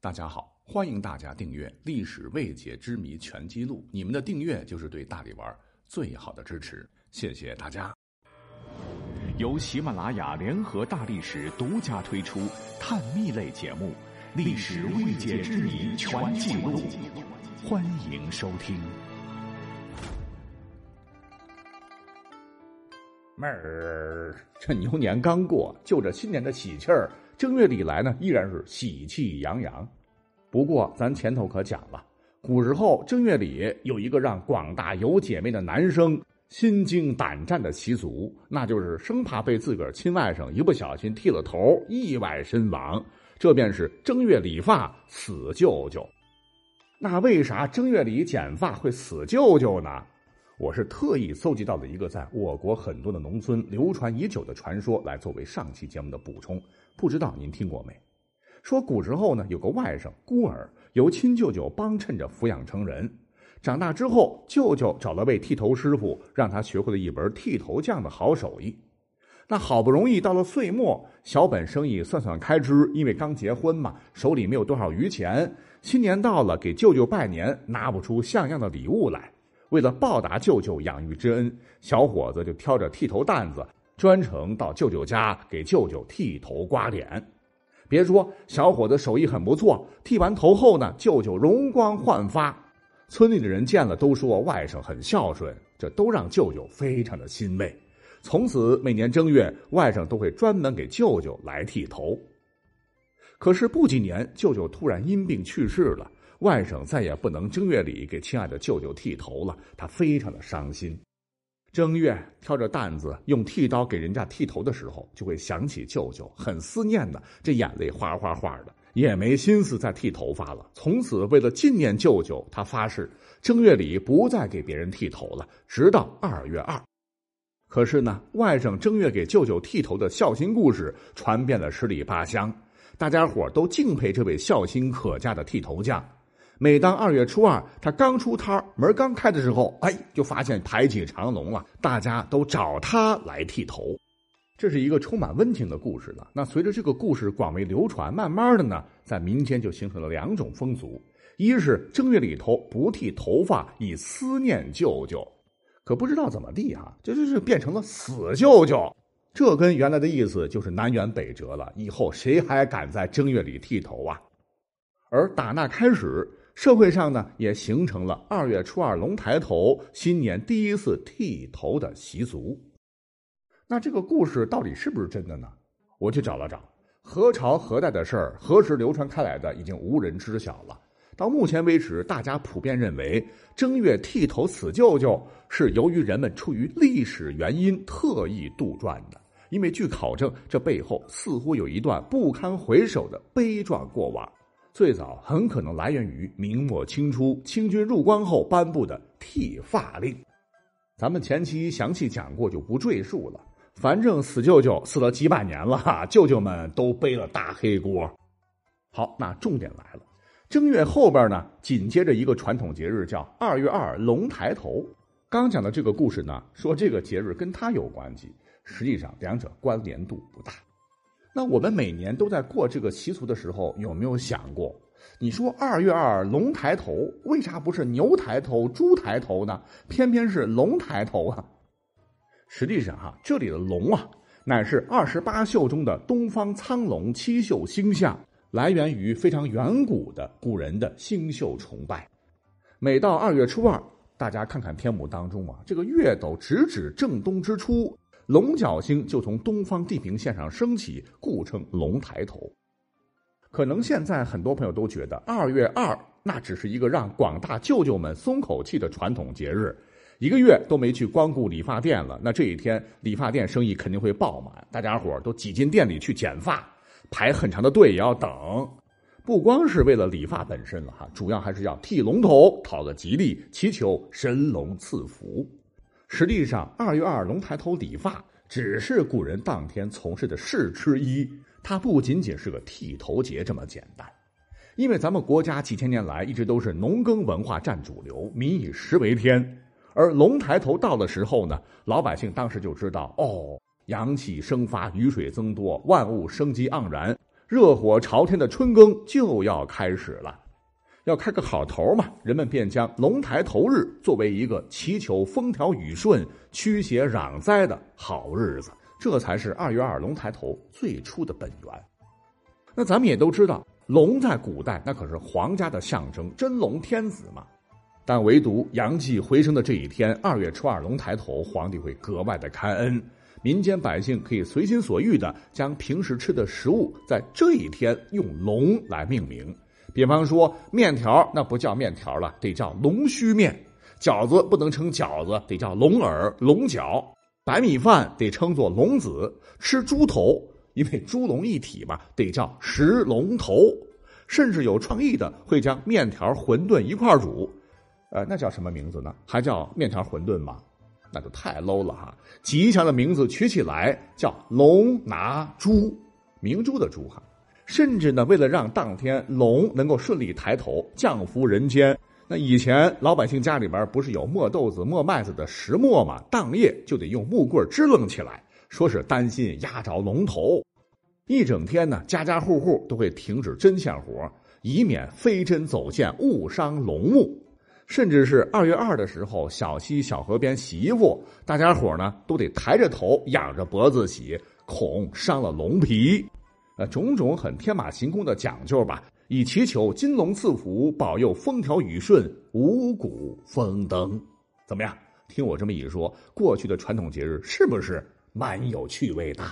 大家好，欢迎大家订阅《历史未解之谜全记录》，你们的订阅就是对大力丸最好的支持，谢谢大家。由喜马拉雅联合大历史独家推出探秘类节目《历史未解之谜全记录》，欢迎收听。妹儿，这牛年刚过，就这新年的喜气儿。正月里来呢，依然是喜气洋洋。不过，咱前头可讲了，古时候正月里有一个让广大有姐妹的男生心惊胆战的习俗，那就是生怕被自个儿亲外甥一不小心剃了头，意外身亡。这便是正月理发死舅舅。那为啥正月里剪发会死舅舅呢？我是特意搜集到了一个在我国很多的农村流传已久的传说，来作为上期节目的补充。不知道您听过没？说古时候呢，有个外甥孤儿，由亲舅舅帮衬着抚养成人。长大之后，舅舅找了位剃头师傅，让他学会了一门剃头匠的好手艺。那好不容易到了岁末，小本生意算算开支，因为刚结婚嘛，手里没有多少余钱。新年到了，给舅舅拜年，拿不出像样的礼物来。为了报答舅舅养育之恩，小伙子就挑着剃头担子，专程到舅舅家给舅舅剃头刮脸。别说小伙子手艺很不错，剃完头后呢，舅舅容光焕发，村里的人见了都说外甥很孝顺，这都让舅舅非常的欣慰。从此每年正月，外甥都会专门给舅舅来剃头。可是不几年，舅舅突然因病去世了。外甥再也不能正月里给亲爱的舅舅剃头了，他非常的伤心。正月挑着担子用剃刀给人家剃头的时候，就会想起舅舅，很思念的，这眼泪哗哗哗的，也没心思再剃头发了。从此，为了纪念舅舅，他发誓正月里不再给别人剃头了，直到二月二。可是呢，外甥正月给舅舅剃头的孝心故事传遍了十里八乡，大家伙都敬佩这位孝心可嘉的剃头匠。每当二月初二，他刚出摊门刚开的时候，哎，就发现排起长龙了，大家都找他来剃头。这是一个充满温情的故事了。那随着这个故事广为流传，慢慢的呢，在民间就形成了两种风俗：一是正月里头不剃头发，以思念舅舅；可不知道怎么地啊，这就是变成了死舅舅。这跟原来的意思就是南辕北辙了。以后谁还敢在正月里剃头啊？而打那开始。社会上呢，也形成了二月初二龙抬头、新年第一次剃头的习俗。那这个故事到底是不是真的呢？我去找了找，何朝何代的事儿，何时流传开来的，已经无人知晓了。到目前为止，大家普遍认为正月剃头死舅舅是由于人们出于历史原因特意杜撰的，因为据考证，这背后似乎有一段不堪回首的悲壮过往。最早很可能来源于明末清初清军入关后颁布的剃发令，咱们前期详细讲过，就不赘述了。反正死舅舅死了几百年了，舅舅们都背了大黑锅。好，那重点来了，正月后边呢，紧接着一个传统节日叫二月二龙抬头。刚讲的这个故事呢，说这个节日跟他有关系，实际上两者关联度不大。那我们每年都在过这个习俗的时候，有没有想过？你说二月二龙抬头，为啥不是牛抬头、猪抬头呢？偏偏是龙抬头啊！实际上，哈，这里的龙啊，乃是二十八宿中的东方苍龙七宿星象，来源于非常远古的古人的星宿崇拜。每到二月初二，大家看看天幕当中啊，这个月斗直指正东之初。龙角星就从东方地平线上升起，故称龙抬头。可能现在很多朋友都觉得二月二那只是一个让广大舅舅们松口气的传统节日，一个月都没去光顾理发店了，那这一天理发店生意肯定会爆满，大家伙都挤进店里去剪发，排很长的队也要等。不光是为了理发本身了哈，主要还是要剃龙头，讨个吉利，祈求神龙赐福。实际上，二月二龙抬头理发只是古人当天从事的事之一，它不仅仅是个剃头节这么简单。因为咱们国家几千年来一直都是农耕文化占主流，民以食为天。而龙抬头到的时候呢，老百姓当时就知道，哦，阳气生发，雨水增多，万物生机盎然，热火朝天的春耕就要开始了。要开个好头嘛，人们便将龙抬头日作为一个祈求风调雨顺、驱邪攘灾的好日子，这才是二月二龙抬头最初的本源。那咱们也都知道，龙在古代那可是皇家的象征，真龙天子嘛。但唯独阳气回升的这一天，二月初二龙抬头，皇帝会格外的开恩，民间百姓可以随心所欲的将平时吃的食物在这一天用龙来命名。比方说，面条那不叫面条了，得叫龙须面；饺子不能称饺子，得叫龙耳、龙角；白米饭得称作龙子；吃猪头，因为猪龙一体嘛，得叫食龙头。甚至有创意的会将面条、馄饨一块煮，呃，那叫什么名字呢？还叫面条馄饨吗？那就太 low 了哈！吉祥的名字取起来叫龙拿猪，明珠的珠哈。甚至呢，为了让当天龙能够顺利抬头降服人间，那以前老百姓家里边不是有磨豆子、磨麦子的石磨吗？当夜就得用木棍支棱起来，说是担心压着龙头。一整天呢，家家户户都会停止针线活，以免飞针走线误伤龙目。甚至是二月二的时候，小溪小河边洗衣服，大家伙呢都得抬着头、仰着脖子洗，恐伤了龙皮。呃，种种很天马行空的讲究吧，以祈求金龙赐福，保佑风调雨顺，五谷丰登。怎么样？听我这么一说，过去的传统节日是不是蛮有趣味的？